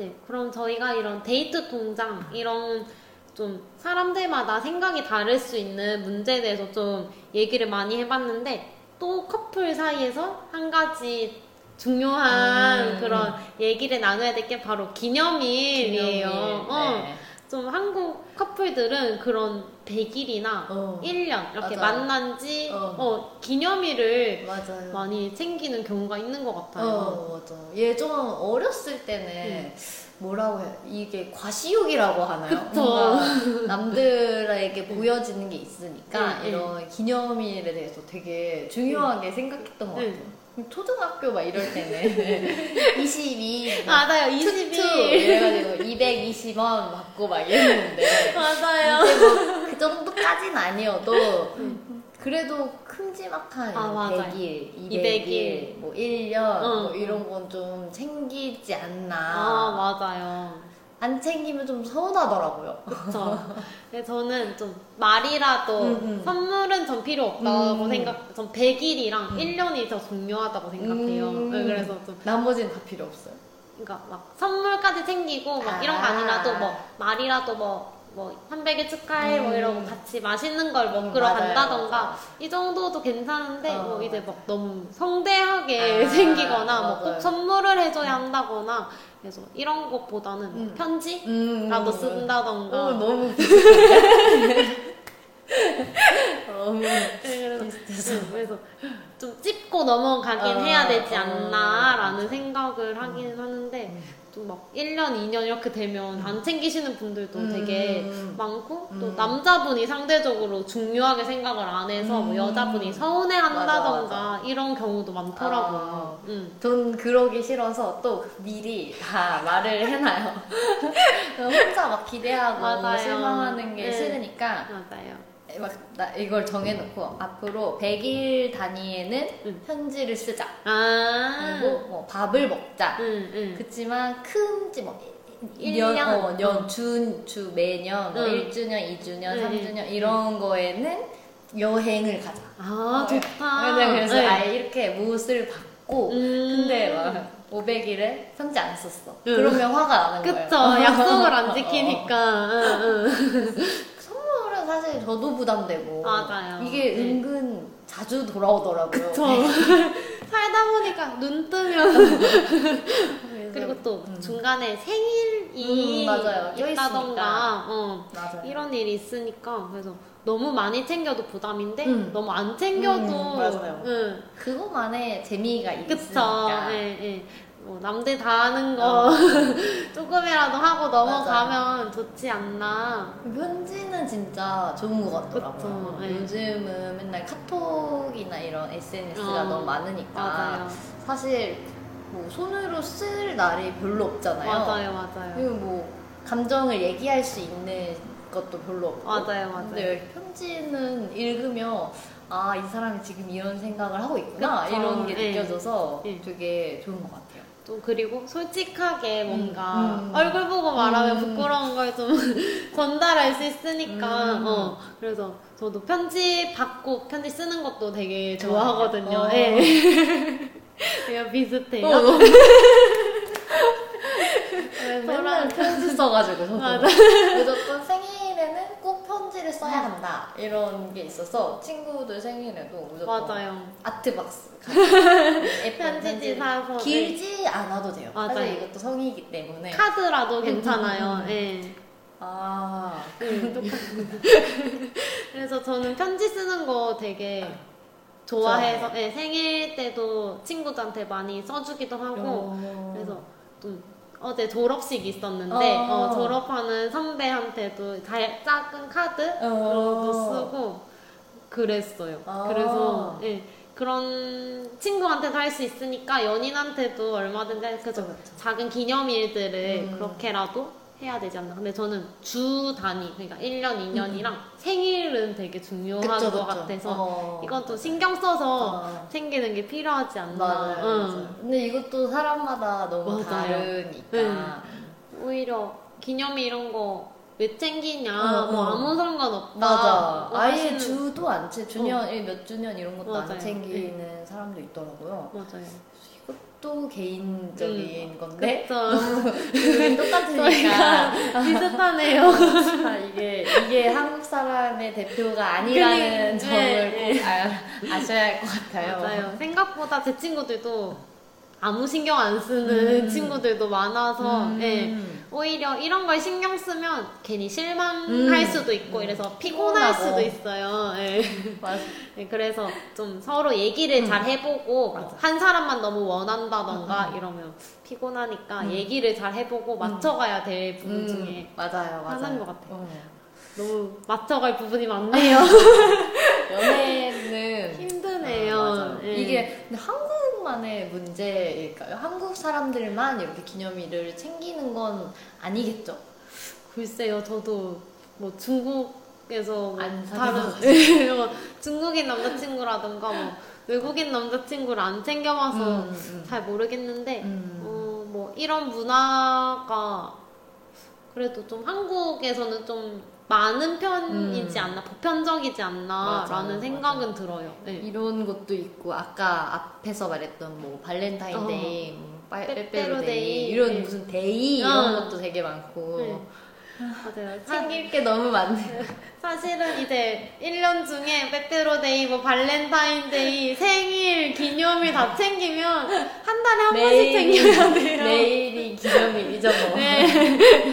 네, 그럼 저희가 이런 데이트 통장 이런 좀 사람들마다 생각이 다를 수 있는 문제에 대해서 좀 얘기를 많이 해봤는데 또 커플 사이에서 한 가지 중요한 음. 그런 얘기를 나눠야 될 게 바로 기념일이에요. 기념일. 어, 네. 좀 한국 커플들은 그런 100일이나 어. 1년 이렇게 맞아요. 만난 지 어. 어, 기념일을 맞아요. 많이 챙기는 경우가 있는 것 같아요. 어, 맞아. 예전 어렸을 때는 뭐라고 해? 이게 과시욕이라고 하나요? 그쵸. 뭔가 남들에게 보여지는 게 있으니까 응, 이런 기념일에 대해서 되게 중요하게 생각했던 것 응. 같아요. 초등학교 막 이럴 때는 22, 맞아요, 투투 22일. 이래가지고 220원 받고 막 이랬는데 맞아요. 뭐 그 정도까지는 아니어도 그래도 큼지막한 아, 맞아요. 100일, 200일, 200일, 뭐 1년 응, 뭐 이런 건 좀 챙기지 않나. 아, 맞아요. 안 챙기면 좀 서운하더라고요. 근데 저는 좀 말이라도 음, 음. 선물은 전 필요 없다고 음. 생각, 전 100일이랑 음. 1년이 더 중요하다고 생각해요. 음. 네, 그래서 좀, 나머지는 다 필요 없어요. 그러니까 막 선물까지 챙기고 막 이런 거 아. 아니라도 뭐 말이라도 뭐, 뭐, 300일 축하해 뭐 음. 이러고 같이 맛있는 걸 음, 먹으러 맞아요, 간다던가 맞아요. 이 정도도 괜찮은데 어, 뭐 이제. 막 너무 성대하게 아, 생기거나 뭐 꼭. 선물을 해줘야 한다거나 그래서 이런 것보다는 뭐 음. 편지? 음, 라도 음, 쓴다던가 어, 너무. 너무 네, 그래서. 네, 그래서 좀 찝고 넘어가긴 어, 해야 되지 어, 않나라는 맞아. 생각을 하긴 하는데 음. 좀막 1년, 2년 이렇게 되면 안 챙기시는 분들도 음. 되게 많고 또 음. 남자분이 상대적으로 중요하게 생각을 안 해서 뭐 음. 여자분이 서운해 한다던가 이런 경우도 많더라고요. 아. 음. 전 그러기 싫어서 또 미리 다 말을 해놔요. 혼자 막 기대하고 맞아요. 실망하는 게 네. 싫으니까 맞아요. 막나 이걸 정해놓고 앞으로 100일 단위에는 응. 편지를 쓰자. 아. 그리고 뭐 밥을 먹자. 응, 응. 그치만 큰지 뭐일 1년, 년? 어, 년, 주, 주, 매년, 뭐 응. 1주년, 2주년, 응, 3주년, 이런 거에는 여행을 가자. 아, 좋다. 어, 네, 그래서 네. 아예 이렇게 못을 받고, 음. 근데 막 500일에 편지 안 썼어. 응. 그러면 화가 나는 거예요. 그쵸. 약속을 안 어. 지키니까. 응, 응. 사실 저도 부담되고. 맞아요. 이게 네. 은근 자주 돌아오더라고요. 그쵸. 살다 보니까 눈 뜨면. 그리고 또 음. 중간에 생일이 음, 맞아요. 껴있으니까. 있다던가, 어, 맞아요. 이런 일이 있으니까. 그래서 너무 많이 챙겨도 부담인데, 음. 너무 안 챙겨도. 음, 맞아요. 응. 그것만의 재미가 그쵸. 있으니까. 예, 예. 뭐 남들 다 하는 거 어. 조금이라도 하고 넘어가면 좋지 않나. 편지는 진짜 좋은 것 같더라고요. 그쵸, 네. 요즘은 맨날 카톡이나 이런 SNS가 어, 너무 많으니까 맞아요. 사실 뭐 손으로 쓸 날이 별로 없잖아요. 맞아요, 맞아요. 그리고 뭐 감정을 얘기할 수 있는 것도 별로 없고. 맞아요, 맞아요. 근데 편지는 읽으면 아 이 사람이 지금 이런 생각을 하고 있구나 그쵸, 이런 게 네. 느껴져서 네. 되게 좋은 것 같아요. 또 그리고 솔직하게 뭔가 음. 얼굴 보고 말하면 음. 부끄러운 걸 좀 전달할 수 있으니까 음. 어 그래서 저도 편지 받고 편지 쓰는 것도 되게 좋아하거든요. 어. 예. 그냥 비슷해요. 어, 너무 그래서 맨날 편지 써가지고 저도 맞아. 무조건 꼭 편지를 써야 한다 이런 게 있어서 친구들 생일에도 무조건 맞아요. 아트박스 편지지 사서 네. 길지 않아도 돼요 맞아요. 사실 이것도 성이기 때문에 카드라도 음, 괜찮아요. 음. 예. 아 음. 그래서 저는 편지 쓰는 거 되게 좋아해서 예, 생일 때도 친구들한테 많이 써주기도 하고 어. 그래서 좀 어제 졸업식 있었는데 어. 어, 졸업하는 선배한테도 다 작은 카드 도 쓰고 그랬어요. 아. 그래서 예, 그런 친구한테도 할 수 있으니까 연인한테도 얼마든지 그죠. 그쵸. 작은 기념일들을 음. 그렇게라도 해야 되지 않나. 근데 저는 주 단위, 그러니까 1년, 2년이랑 생일은 되게 중요한 그쵸, 것 그쵸. 같아서 어. 이건 또 신경 써서 어. 챙기는 게 필요하지 않나. 맞아요, 응. 맞아요. 근데 이것도 사람마다 너무 맞아요. 다르니까. 응. 오히려 기념일 이런 거 왜 챙기냐, 응, 뭐 응. 아무 상관없다. 맞아. 뭐 아예 주도 안 채, 주년, 몇 주년 이런 것도 맞아요. 안 챙기는 사람도 있더라고요. 맞아요. 또 개인적인 건데 그쵸. 우리 똑같으니까 비슷하네요. 아, 이게 이게 한국 사람의 대표가 아니라는 그니- 점을 네, 꼭 아, 아셔야 할 것 같아요. 맞아요. 생각보다 제 친구들도 아무 신경 안 쓰는 음. 친구들도 많아서 음. 예. 오히려 이런 걸 신경 쓰면 괜히 실망할 음. 수도 있고 이래서 피곤할 피곤하고. 수도 있어요. 예. 맞아. 네, 그래서 좀 서로 얘기를 음. 잘 해보고 맞아. 한 사람만 너무 원한다던가 음, 음. 이러면 피곤하니까 음. 얘기를 잘 해보고 맞춰가야 될 부분 음, 중에 맞아요, 맞아요. 하나인 것 같아요. 어. 너무 맞춰갈 부분이 많네요. 연애는 힘드네요. 아. 예. 이게 근데 한국 만의 문제일까요? 한국 사람들만 이렇게 기념일을 챙기는 건 아니겠죠? 글쎄요, 저도 뭐 중국에서 뭐 안 다른 사귀어가지고. 뭐 중국인 남자친구라든가 뭐 외국인 남자친구를 안 사겨봐서 음, 음. 잘 모르겠는데 음. 어, 뭐 이런 문화가 그래도 좀 한국에서는 좀 많은 편이지 음. 않나 보편적이지 않나라는 맞아요, 생각은 들어요. 네. 이런 것도 있고 아까 앞에서 말했던 뭐 발렌타인데이, 뭐 빨- 빼빼로데이, 이런 네. 무슨 데이 이런 어. 것도 되게 많고 네. 맞아요. 사, 챙길 게 너무 많네. 사실은 이제 1년 중에 빼빼로데이, 뭐 발렌타인데이, 생일, 기념일 다 챙기면 한 달에 한 번씩 챙겨야 돼요. 내일이 기념일이죠 뭐. 네.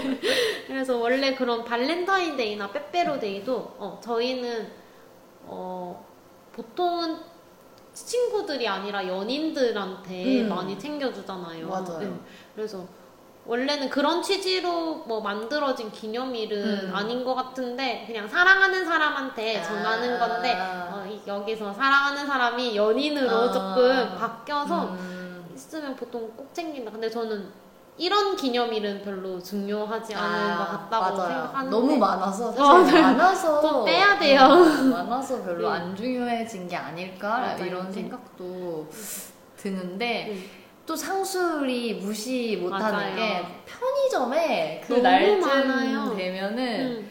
그래서 원래 그런 발렌타인데이나 빼빼로데이도 어, 저희는 어, 보통은 친구들이 아니라 연인들한테 음. 많이 챙겨주잖아요. 맞아요. 네. 그래서 원래는 그런 취지로 뭐 만들어진 기념일은 음. 아닌 것 같은데 그냥 사랑하는 사람한테 전하는 아. 건데 어, 이- 여기서 사랑하는 사람이 연인으로 아. 조금 바뀌어서 음. 있으면 보통 꼭 챙긴다. 근데 저는 이런 기념일은 별로 중요하지 않은 아, 것 같다고 맞아요. 생각하는데 너무 많아서 어, 사실 많아서 좀 빼야 돼요. 음, 많아서 별로 네. 안 중요해진 게 아닐까 맞아요. 이런 네. 생각도 드는데 음, 또 상술이 무시 못하는. 게 편의점에 그 날쯤 많아요. 되면은 음,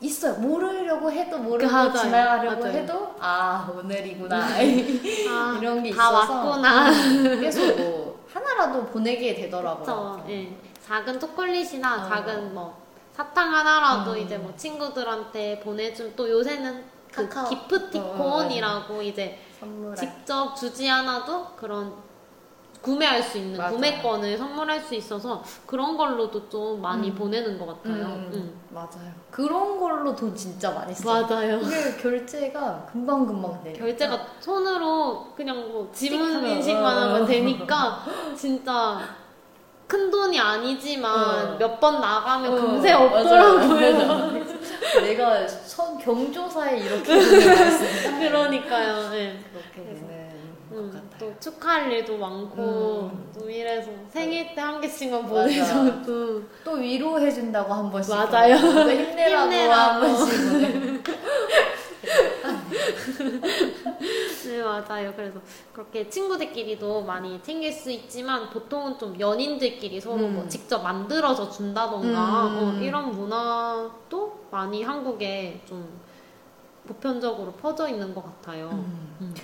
있어요. 모르려고 해도 모르고 맞아요. 지나가려고 맞아요. 해도 아 오늘이구나 아, 이런 게다 있어서 왔구나. 그래서 뭐 하나라도 보내게. 되더라고요. 예. 작은 초콜릿이나 어. 작은 뭐 사탕 하나라도 음. 이제 뭐 친구들한테 보내준 또 요새는 그 카카오. 기프티콘이라고 이제 선물 직접 주지 않아도 그런 구매할 수 있는 맞아요. 구매권을 선물할 수 있어서 그런 걸로도 좀 많이 음. 보내는 것 같아요. 음, 음. 맞아요. 그런 걸로 돈 진짜 많이 써요. 맞아요. 이게 결제가 금방 금방 돼. 결제가 손으로 그냥 뭐 지문 인식만 어. 하면 되니까 진짜 큰 돈이 아니지만 어. 몇번 나가면 어, 금세. 없더라고요. 맞아. 내가 선 경조사에 이렇게. 그러니까요. 네. 그렇게 같아요. 또 축하할 일도 많고 음. 또 이래서 생일 때 한 개씩만. 보내줘도 또 위로해준다고 한 번씩. 맞아요. 또 힘내라고, 힘내라고. 한 번씩. 네 맞아요. 그래서 그렇게 친구들끼리도 많이 챙길 수 있지만 보통은 좀 연인들끼리 서로 음. 뭐 직접 만들어서 준다던가 음. 어, 이런 문화도 많이 한국에 좀 보편적으로 퍼져 있는 것 같아요. 음. 음.